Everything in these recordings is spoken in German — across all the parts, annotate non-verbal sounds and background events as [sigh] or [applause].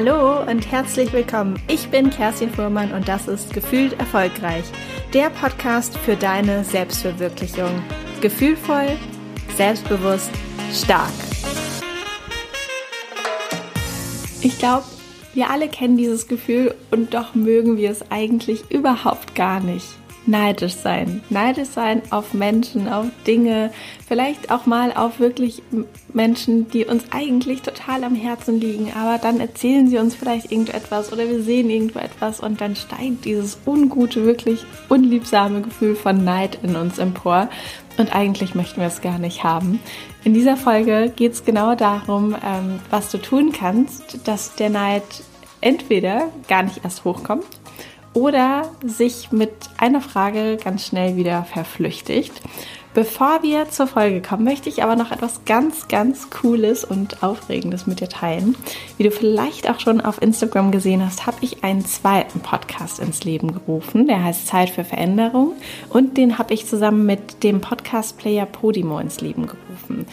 Hallo und herzlich willkommen. Ich bin Kerstin Fuhrmann und das ist Gefühlt Erfolgreich, der Podcast für deine Selbstverwirklichung. Gefühlvoll, selbstbewusst, stark. Ich glaube, wir alle kennen dieses Gefühl und doch mögen wir es eigentlich überhaupt gar nicht neidisch sein. Neidisch sein auf Menschen, auf Dinge, vielleicht auch mal auf wirklich Menschen, die uns eigentlich total am Herzen liegen, aber dann erzählen sie uns vielleicht irgendetwas oder wir sehen irgendwo etwas und dann steigt dieses ungute, wirklich unliebsame Gefühl von Neid in uns empor. Und eigentlich möchten wir es gar nicht haben. In dieser Folge geht es genau darum, ähm, was du tun kannst, dass der Neid entweder gar nicht erst hochkommt oder sich mit einer Frage ganz schnell wieder verflüchtigt. Bevor wir zur Folge kommen, möchte ich aber noch etwas ganz, ganz Cooles und Aufregendes mit dir teilen. Wie du vielleicht auch schon auf Instagram gesehen hast, habe ich einen zweiten Podcast ins Leben gerufen. Der heißt Zeit für Veränderung und den habe ich zusammen mit dem Podcast-Player Podimo ins Leben gerufen.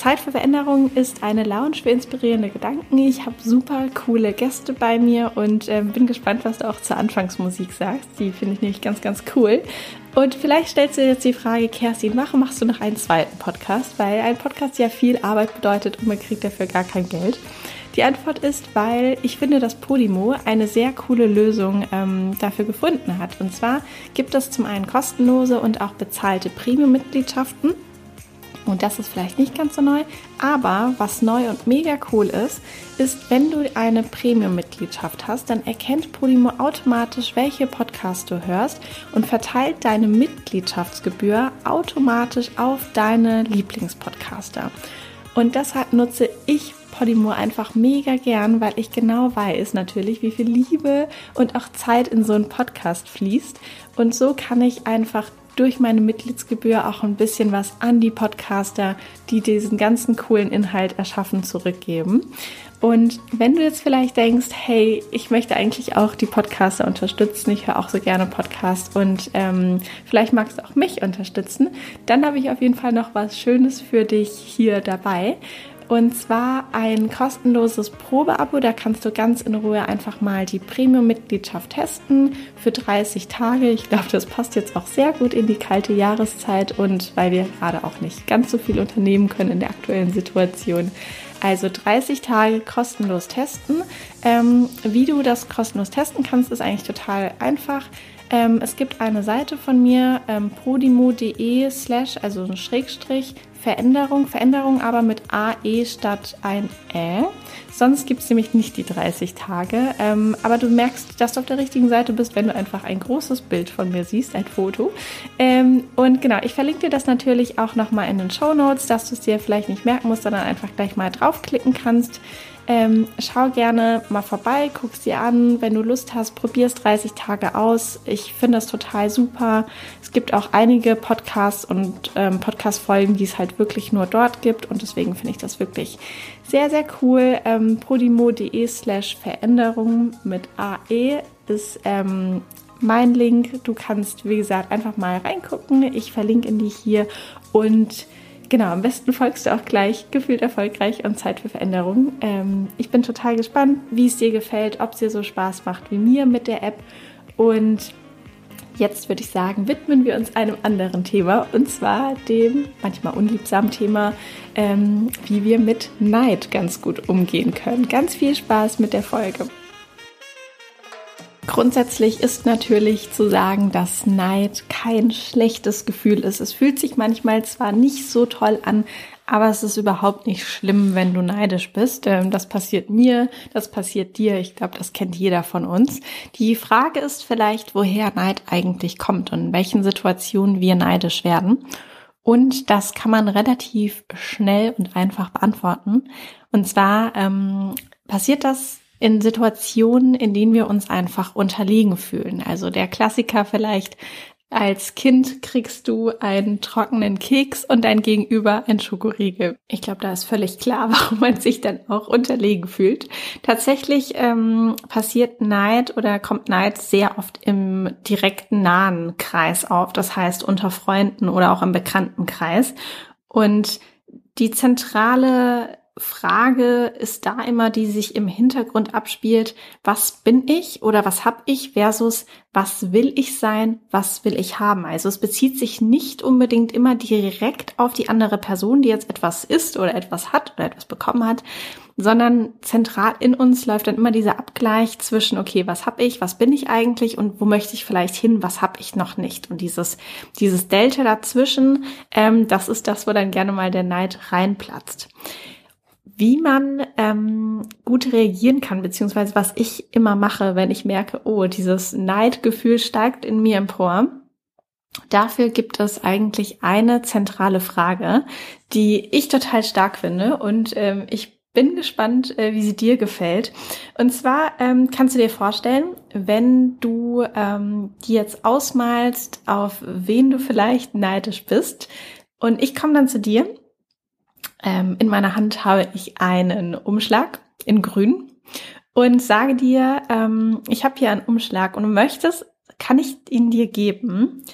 Zeit für Veränderung ist eine Lounge für inspirierende Gedanken. Ich habe super coole Gäste bei mir und äh, bin gespannt, was du auch zur Anfangsmusik sagst. Die finde ich nämlich ganz, ganz cool. Und vielleicht stellst du dir jetzt die Frage, Kerstin, warum machst du noch einen zweiten Podcast? Weil ein Podcast ja viel Arbeit bedeutet und man kriegt dafür gar kein Geld. Die Antwort ist, weil ich finde, dass Podimo eine sehr coole Lösung ähm, dafür gefunden hat. Und zwar gibt es zum einen kostenlose und auch bezahlte Premium-Mitgliedschaften. Und das ist vielleicht nicht ganz so neu, aber was neu und mega cool ist, ist, wenn du eine Premium-Mitgliedschaft hast, dann erkennt Podimo automatisch, welche Podcasts du hörst und verteilt deine Mitgliedschaftsgebühr automatisch auf deine Lieblingspodcaster. Und deshalb nutze ich Podimo einfach mega gern, weil ich genau weiß natürlich, wie viel Liebe und auch Zeit in so einen Podcast fließt. Und so kann ich einfach durch meine Mitgliedsgebühr auch ein bisschen was an die Podcaster, die diesen ganzen coolen Inhalt erschaffen, zurückgeben. Und wenn du jetzt vielleicht denkst, hey, ich möchte eigentlich auch die Podcaster unterstützen, ich höre auch so gerne Podcasts und ähm, vielleicht magst du auch mich unterstützen, dann habe ich auf jeden Fall noch was Schönes für dich hier dabei. Und zwar ein kostenloses Probeabo. Da kannst du ganz in Ruhe einfach mal die Premium-Mitgliedschaft testen für 30 Tage. Ich glaube, das passt jetzt auch sehr gut in die kalte Jahreszeit und weil wir gerade auch nicht ganz so viel unternehmen können in der aktuellen Situation. Also 30 Tage kostenlos testen. Ähm, wie du das kostenlos testen kannst, ist eigentlich total einfach. Ähm, es gibt eine Seite von mir, ähm, podimo.de slash, also ein Schrägstrich, Veränderung, Veränderung aber mit AE statt ein Ä. Sonst gibt es nämlich nicht die 30 Tage. Ähm, aber du merkst, dass du auf der richtigen Seite bist, wenn du einfach ein großes Bild von mir siehst, ein Foto. Ähm, und genau, ich verlinke dir das natürlich auch nochmal in den Show Notes, dass du es dir vielleicht nicht merken musst, sondern einfach gleich mal draufklicken kannst. Ähm, schau gerne mal vorbei, guck dir an. Wenn du Lust hast, probier es 30 Tage aus. Ich finde das total super. Es gibt auch einige Podcasts und ähm, Podcast-Folgen, die es halt wirklich nur dort gibt. Und deswegen finde ich das wirklich sehr, sehr cool. Ähm, podimo.de slash Veränderung mit AE ist ähm, mein Link. Du kannst, wie gesagt, einfach mal reingucken. Ich verlinke in die hier und genau, am besten folgst du auch gleich gefühlt erfolgreich und Zeit für Veränderung. Ähm, ich bin total gespannt, wie es dir gefällt, ob es dir so Spaß macht wie mir mit der App. Und jetzt würde ich sagen, widmen wir uns einem anderen Thema und zwar dem manchmal unliebsamen Thema, ähm, wie wir mit Neid ganz gut umgehen können. Ganz viel Spaß mit der Folge. Grundsätzlich ist natürlich zu sagen, dass Neid kein schlechtes Gefühl ist. Es fühlt sich manchmal zwar nicht so toll an, aber es ist überhaupt nicht schlimm, wenn du neidisch bist. Ähm, das passiert mir, das passiert dir. Ich glaube, das kennt jeder von uns. Die Frage ist vielleicht, woher Neid eigentlich kommt und in welchen Situationen wir neidisch werden. Und das kann man relativ schnell und einfach beantworten. Und zwar ähm, passiert das in Situationen, in denen wir uns einfach unterlegen fühlen. Also der Klassiker vielleicht, als Kind kriegst du einen trockenen Keks und dein Gegenüber ein Schokoriegel. Ich glaube, da ist völlig klar, [laughs] warum man sich dann auch unterlegen fühlt. Tatsächlich ähm, passiert Neid oder kommt Neid sehr oft im direkten nahen Kreis auf. Das heißt unter Freunden oder auch im Bekanntenkreis. Und die zentrale Frage ist da immer, die sich im Hintergrund abspielt, was bin ich oder was habe ich versus was will ich sein, was will ich haben. Also es bezieht sich nicht unbedingt immer direkt auf die andere Person, die jetzt etwas ist oder etwas hat oder etwas bekommen hat, sondern zentral in uns läuft dann immer dieser Abgleich zwischen, okay, was habe ich, was bin ich eigentlich und wo möchte ich vielleicht hin, was habe ich noch nicht. Und dieses, dieses Delta dazwischen, ähm, das ist das, wo dann gerne mal der Neid reinplatzt. Wie man ähm, gut reagieren kann, beziehungsweise was ich immer mache, wenn ich merke, oh, dieses Neidgefühl steigt in mir empor. Dafür gibt es eigentlich eine zentrale Frage, die ich total stark finde und ähm, ich bin gespannt, äh, wie sie dir gefällt. Und zwar ähm, kannst du dir vorstellen, wenn du ähm, dir jetzt ausmalst, auf wen du vielleicht neidisch bist. Und ich komme dann zu dir. Ähm, in meiner Hand habe ich einen Umschlag in grün und sage dir, ähm, ich habe hier einen Umschlag und möchtest, kann ich ihn dir geben.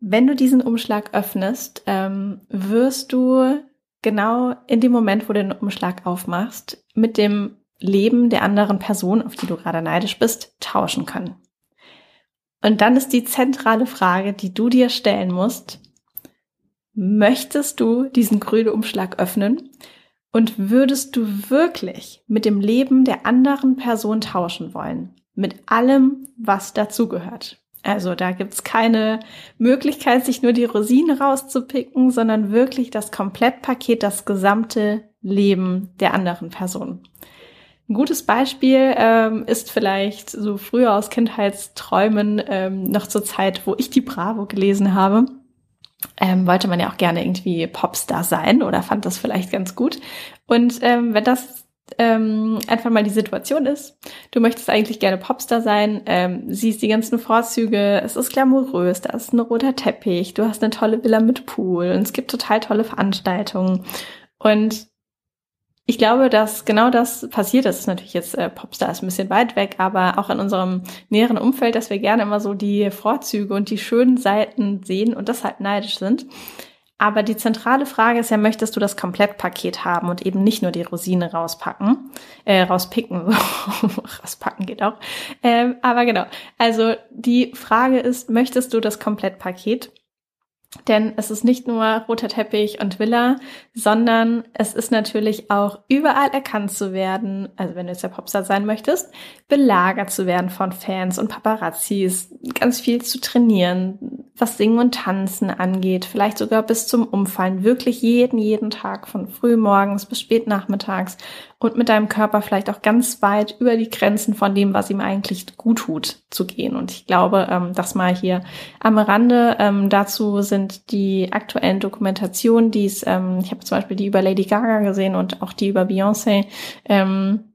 Wenn du diesen Umschlag öffnest, ähm, wirst du genau in dem Moment, wo du den Umschlag aufmachst, mit dem Leben der anderen Person, auf die du gerade neidisch bist, tauschen können. Und dann ist die zentrale Frage, die du dir stellen musst, möchtest du diesen grünen Umschlag öffnen und würdest du wirklich mit dem Leben der anderen Person tauschen wollen? Mit allem, was dazugehört. Also da gibt's keine Möglichkeit, sich nur die Rosinen rauszupicken, sondern wirklich das Komplettpaket, das gesamte Leben der anderen Person. Ein gutes Beispiel ähm, ist vielleicht so früher aus Kindheitsträumen, ähm, noch zur Zeit, wo ich die Bravo gelesen habe. Ähm, wollte man ja auch gerne irgendwie Popstar sein oder fand das vielleicht ganz gut. Und ähm, wenn das ähm, einfach mal die Situation ist. Du möchtest eigentlich gerne Popstar sein, ähm, siehst die ganzen Vorzüge, es ist glamourös, da ist ein roter Teppich, du hast eine tolle Villa mit Pool und es gibt total tolle Veranstaltungen. Und ich glaube, dass genau das passiert. Das ist natürlich jetzt äh, Popstar ist ein bisschen weit weg, aber auch in unserem näheren Umfeld, dass wir gerne immer so die Vorzüge und die schönen Seiten sehen und deshalb neidisch sind. Aber die zentrale Frage ist ja, möchtest du das Komplettpaket haben und eben nicht nur die Rosine rauspacken, äh, rauspicken, [laughs] rauspacken geht auch. Ähm, aber genau, also die Frage ist, möchtest du das Komplettpaket? Denn es ist nicht nur roter Teppich und Villa, sondern es ist natürlich auch überall erkannt zu werden, also wenn du jetzt der Popstar sein möchtest, belagert zu werden von Fans und Paparazzis, ganz viel zu trainieren, was Singen und Tanzen angeht, vielleicht sogar bis zum Umfallen, wirklich jeden, jeden Tag von früh morgens bis spät nachmittags und mit deinem Körper vielleicht auch ganz weit über die Grenzen von dem, was ihm eigentlich gut tut, zu gehen. Und ich glaube, ähm, das mal hier am Rande. Ähm, dazu sind die aktuellen Dokumentationen, die es, ähm, ich habe zum Beispiel die über Lady Gaga gesehen und auch die über Beyoncé. Ähm,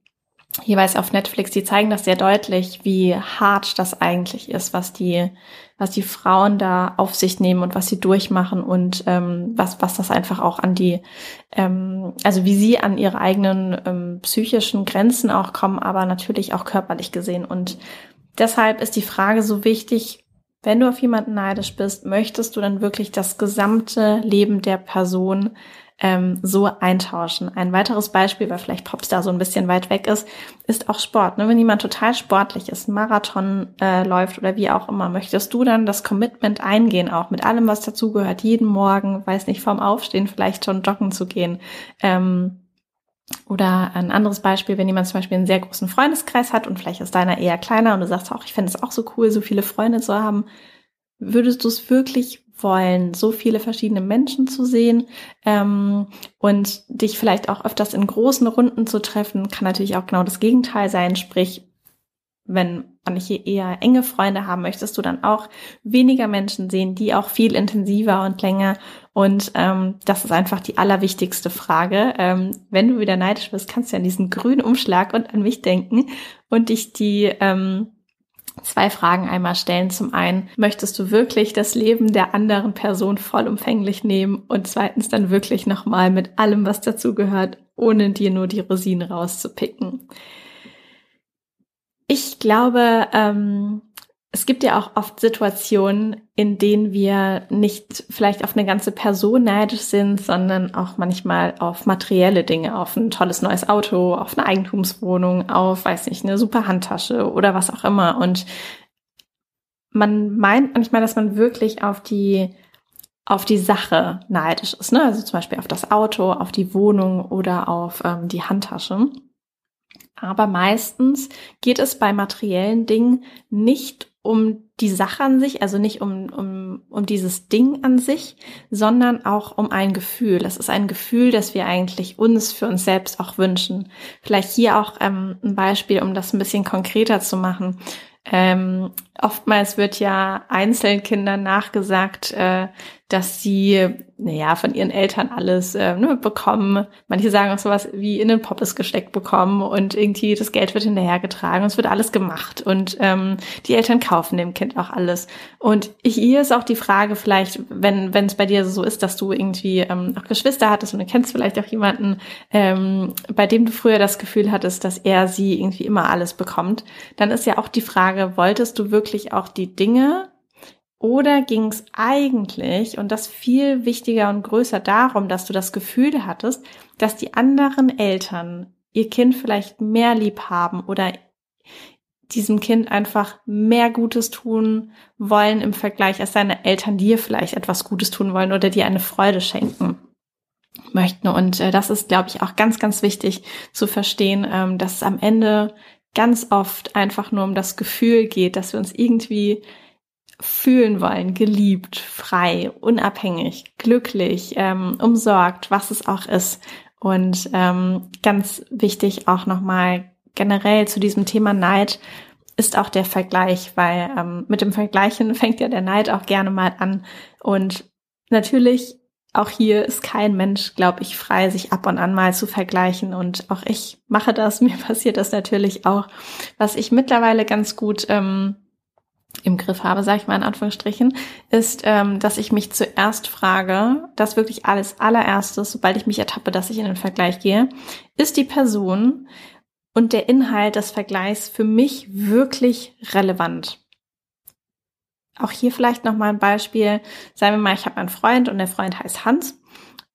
jeweils auf Netflix, die zeigen das sehr deutlich, wie hart das eigentlich ist, was die, was die Frauen da auf sich nehmen und was sie durchmachen und ähm, was, was das einfach auch an die, ähm, also wie sie an ihre eigenen ähm, psychischen Grenzen auch kommen, aber natürlich auch körperlich gesehen. Und deshalb ist die Frage so wichtig, wenn du auf jemanden neidisch bist, möchtest du dann wirklich das gesamte Leben der Person ähm, so eintauschen. Ein weiteres Beispiel, weil vielleicht Popstar so ein bisschen weit weg ist, ist auch Sport. Ne? Wenn jemand total sportlich ist, Marathon äh, läuft oder wie auch immer, möchtest du dann das Commitment eingehen, auch mit allem, was dazugehört, jeden Morgen, weiß nicht, vorm Aufstehen vielleicht schon joggen zu gehen. Ähm, oder ein anderes Beispiel, wenn jemand zum Beispiel einen sehr großen Freundeskreis hat und vielleicht ist deiner eher kleiner und du sagst auch, ich fände es auch so cool, so viele Freunde zu haben, würdest du es wirklich wollen, so viele verschiedene Menschen zu sehen ähm, und dich vielleicht auch öfters in großen Runden zu treffen, kann natürlich auch genau das Gegenteil sein. Sprich, wenn man hier eher enge Freunde haben möchtest du dann auch weniger Menschen sehen, die auch viel intensiver und länger. Und ähm, das ist einfach die allerwichtigste Frage. Ähm, wenn du wieder neidisch bist, kannst du an diesen grünen Umschlag und an mich denken und dich die ähm, zwei Fragen einmal stellen. Zum einen, möchtest du wirklich das Leben der anderen Person vollumfänglich nehmen? Und zweitens dann wirklich nochmal mit allem, was dazugehört, ohne dir nur die Rosinen rauszupicken. Ich glaube, ähm, es gibt ja auch oft Situationen, in denen wir nicht vielleicht auf eine ganze Person neidisch sind, sondern auch manchmal auf materielle Dinge, auf ein tolles neues Auto, auf eine Eigentumswohnung, auf, weiß nicht, eine super Handtasche oder was auch immer. Und man meint manchmal, dass man wirklich auf die auf die Sache neidisch ist, ne? Also zum Beispiel auf das Auto, auf die Wohnung oder auf ähm, die Handtasche. Aber meistens geht es bei materiellen Dingen nicht um die Sache an sich, also nicht um, um, um dieses Ding an sich, sondern auch um ein Gefühl. Es ist ein Gefühl, das wir eigentlich uns für uns selbst auch wünschen. Vielleicht hier auch ähm, ein Beispiel, um das ein bisschen konkreter zu machen. Ähm, oftmals wird ja Einzelkindern nachgesagt, äh, dass sie, naja, von ihren Eltern alles äh, ne, bekommen. Manche sagen auch sowas wie in den Poppes gesteckt bekommen und irgendwie das Geld wird hinterhergetragen und es wird alles gemacht und ähm, die Eltern kaufen dem Kind auch alles. Und hier ist auch die Frage vielleicht, wenn wenn es bei dir so ist, dass du irgendwie ähm, auch Geschwister hattest und du kennst vielleicht auch jemanden, ähm, bei dem du früher das Gefühl hattest, dass er sie irgendwie immer alles bekommt, dann ist ja auch die Frage, wolltest du wirklich auch die Dinge oder ging es eigentlich, und das viel wichtiger und größer darum, dass du das Gefühl hattest, dass die anderen Eltern ihr Kind vielleicht mehr lieb haben oder diesem Kind einfach mehr Gutes tun wollen im Vergleich, als seine Eltern dir vielleicht etwas Gutes tun wollen oder dir eine Freude schenken möchten. Und äh, das ist, glaube ich, auch ganz, ganz wichtig zu verstehen, ähm, dass es am Ende ganz oft einfach nur um das Gefühl geht, dass wir uns irgendwie fühlen wollen, geliebt, frei, unabhängig, glücklich, ähm, umsorgt, was es auch ist. Und ähm, ganz wichtig auch nochmal generell zu diesem Thema Neid ist auch der Vergleich, weil ähm, mit dem Vergleichen [laughs] fängt ja der Neid auch gerne mal an. Und natürlich, auch hier ist kein Mensch, glaube ich, frei, sich ab und an mal zu vergleichen. Und auch ich mache das, [laughs] mir passiert das natürlich auch. Was ich mittlerweile ganz gut ähm, im Griff habe, sage ich mal in Anführungsstrichen, ist, ähm, dass ich mich zuerst frage, das wirklich alles allererstes, sobald ich mich ertappe, dass ich in den Vergleich gehe, ist die Person und der Inhalt des Vergleichs für mich wirklich relevant? Auch hier vielleicht noch mal ein Beispiel. Sagen wir mal, ich habe einen Freund und der Freund heißt Hans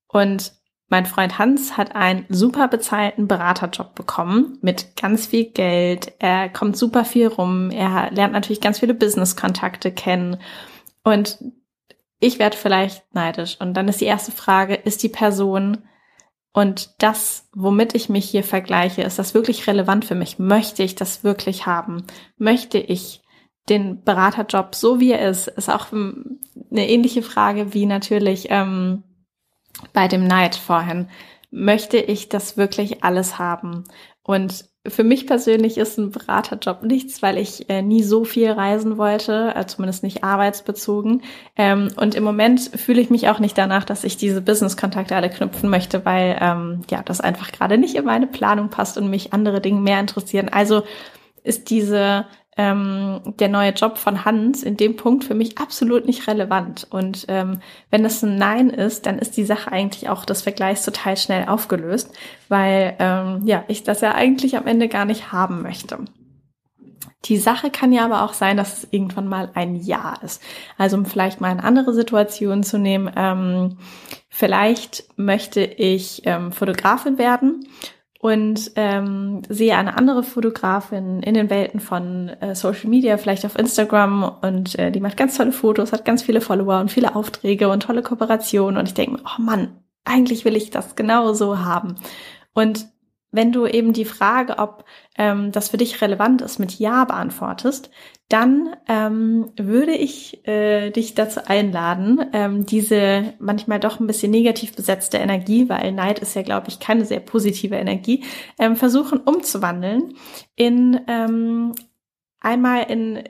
und mein Freund Hans hat einen super bezahlten Beraterjob bekommen mit ganz viel Geld. Er kommt super viel rum. Er lernt natürlich ganz viele Business-Kontakte kennen. Und ich werde vielleicht neidisch. Und dann ist die erste Frage, ist die Person und das, womit ich mich hier vergleiche, ist das wirklich relevant für mich? Möchte ich das wirklich haben? Möchte ich den Beraterjob so wie er ist? Ist auch eine ähnliche Frage wie natürlich, ähm, bei dem Neid vorhin, möchte ich das wirklich alles haben? Und für mich persönlich ist ein Beraterjob nichts, weil ich äh, nie so viel reisen wollte, äh, zumindest nicht arbeitsbezogen. Ähm, und im Moment fühle ich mich auch nicht danach, dass ich diese Business-Kontakte alle knüpfen möchte, weil ähm, ja das einfach gerade nicht in meine Planung passt und mich andere Dinge mehr interessieren. Also ist diese ähm, der neue Job von Hans in dem Punkt für mich absolut nicht relevant. Und ähm, wenn es ein Nein ist, dann ist die Sache eigentlich auch des Vergleichs total schnell aufgelöst, weil ähm, ja ich das ja eigentlich am Ende gar nicht haben möchte. Die Sache kann ja aber auch sein, dass es irgendwann mal ein Ja ist. Also um vielleicht mal eine andere Situation zu nehmen, ähm, vielleicht möchte ich ähm, Fotografin werden und ähm, sehe eine andere Fotografin in den Welten von äh, Social Media, vielleicht auf Instagram und äh, die macht ganz tolle Fotos, hat ganz viele Follower und viele Aufträge und tolle Kooperationen und ich denke mir, oh Mann, eigentlich will ich das genau so haben. Und wenn du eben die Frage, ob ähm, das für dich relevant ist, mit Ja beantwortest, dann ähm, würde ich äh, dich dazu einladen, ähm, diese manchmal doch ein bisschen negativ besetzte Energie, weil Neid ist ja, glaube ich, keine sehr positive Energie, ähm, versuchen umzuwandeln in ähm, einmal in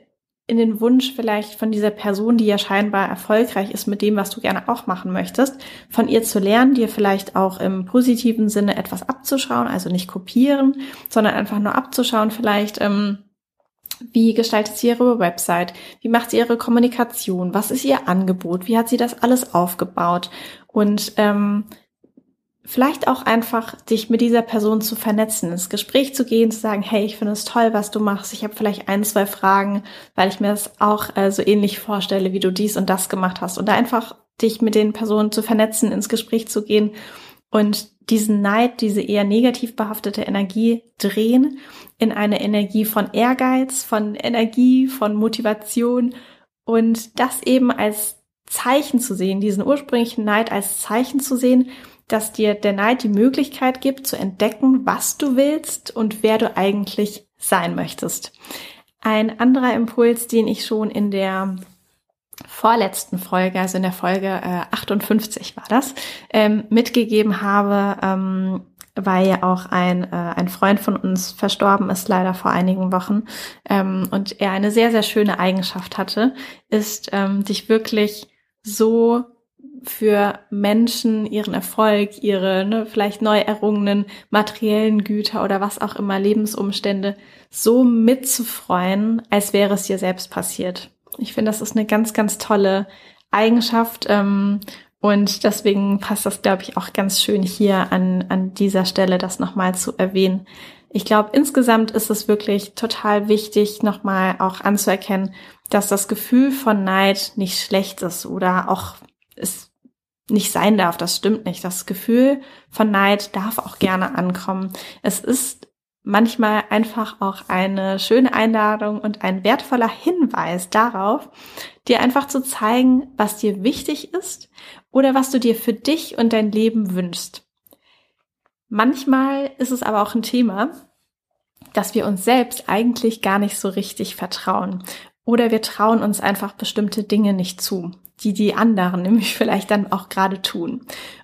in den Wunsch vielleicht von dieser Person, die ja scheinbar erfolgreich ist mit dem, was du gerne auch machen möchtest, von ihr zu lernen, dir vielleicht auch im positiven Sinne etwas abzuschauen, also nicht kopieren, sondern einfach nur abzuschauen, vielleicht, ähm, wie gestaltet sie ihre Website? Wie macht sie ihre Kommunikation? Was ist ihr Angebot? Wie hat sie das alles aufgebaut? Und ähm, vielleicht auch einfach dich mit dieser Person zu vernetzen, ins Gespräch zu gehen, zu sagen, hey, ich finde es toll, was du machst. Ich habe vielleicht ein, zwei Fragen, weil ich mir das auch äh, so ähnlich vorstelle, wie du dies und das gemacht hast. Und da einfach dich mit den Personen zu vernetzen, ins Gespräch zu gehen und diesen Neid, diese eher negativ behaftete Energie drehen in eine Energie von Ehrgeiz, von Energie, von Motivation und das eben als Zeichen zu sehen, diesen ursprünglichen Neid als Zeichen zu sehen, dass dir der Neid die Möglichkeit gibt zu entdecken, was du willst und wer du eigentlich sein möchtest. Ein anderer Impuls, den ich schon in der vorletzten Folge, also in der Folge äh, 58 war das, ähm, mitgegeben habe, ähm, weil ja auch ein, äh, ein Freund von uns verstorben ist, leider vor einigen Wochen, ähm, und er eine sehr, sehr schöne Eigenschaft hatte, ist, ähm, dich wirklich so für Menschen, ihren Erfolg, ihre ne, vielleicht neu errungenen materiellen Güter oder was auch immer, Lebensumstände, so mitzufreuen, als wäre es dir selbst passiert. Ich finde, das ist eine ganz, ganz tolle Eigenschaft. Ähm, und deswegen passt das, glaube ich, auch ganz schön hier an, an dieser Stelle, das nochmal zu erwähnen. Ich glaube, insgesamt ist es wirklich total wichtig, nochmal auch anzuerkennen, dass das Gefühl von Neid nicht schlecht ist oder auch es nicht sein darf. Das stimmt nicht. Das Gefühl von Neid darf auch gerne ankommen. Es ist manchmal einfach auch eine schöne Einladung und ein wertvoller Hinweis darauf, dir einfach zu zeigen, was dir wichtig ist oder was du dir für dich und dein Leben wünschst. Manchmal ist es aber auch ein Thema, dass wir uns selbst eigentlich gar nicht so richtig vertrauen oder wir trauen uns einfach bestimmte Dinge nicht zu, die die anderen [laughs] nämlich vielleicht dann auch gerade tun.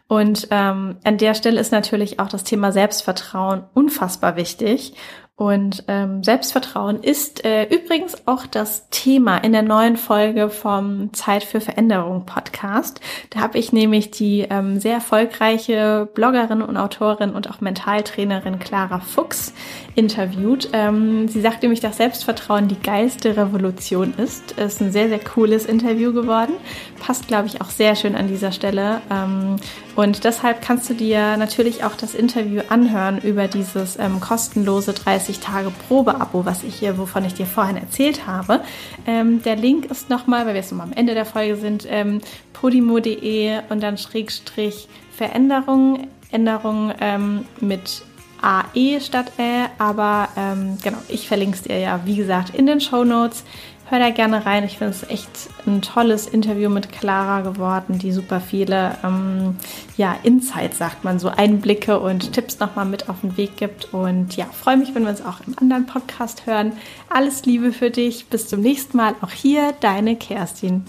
Und ähm, an der Stelle ist natürlich auch das Thema Selbstvertrauen unfassbar wichtig. Und ähm, Selbstvertrauen ist äh, übrigens auch das Thema in der neuen Folge vom Zeit für Veränderung Podcast. Da habe ich nämlich die ähm, sehr erfolgreiche Bloggerin und Autorin und auch Mentaltrainerin Clara Fuchs interviewt. Ähm, sie sagt nämlich, dass Selbstvertrauen die geilste Revolution ist. Ist ein sehr, sehr cooles Interview geworden. Passt, glaube ich, auch sehr schön an dieser Stelle. Ähm, und deshalb kannst du dir natürlich auch das Interview anhören über dieses ähm, kostenlose 30 Tage Probeabo, was ich hier, wovon ich dir vorhin erzählt habe. Ähm, der Link ist nochmal, weil wir jetzt nochmal am Ende der Folge sind, ähm, podimo.de und dann Schrägstrich Veränderung, Änderung ähm, mit AE statt Ä, aber ähm, genau, ich verlinke es dir ja, wie gesagt, in den Show Notes. Hör da gerne rein. Ich finde es echt ein tolles Interview mit Clara geworden, die super viele ähm, ja, Insights, sagt man so, Einblicke und Tipps nochmal mit auf den Weg gibt. Und ja, freue mich, wenn wir uns auch im anderen Podcast hören. Alles Liebe für dich. Bis zum nächsten Mal. Auch hier, deine Kerstin.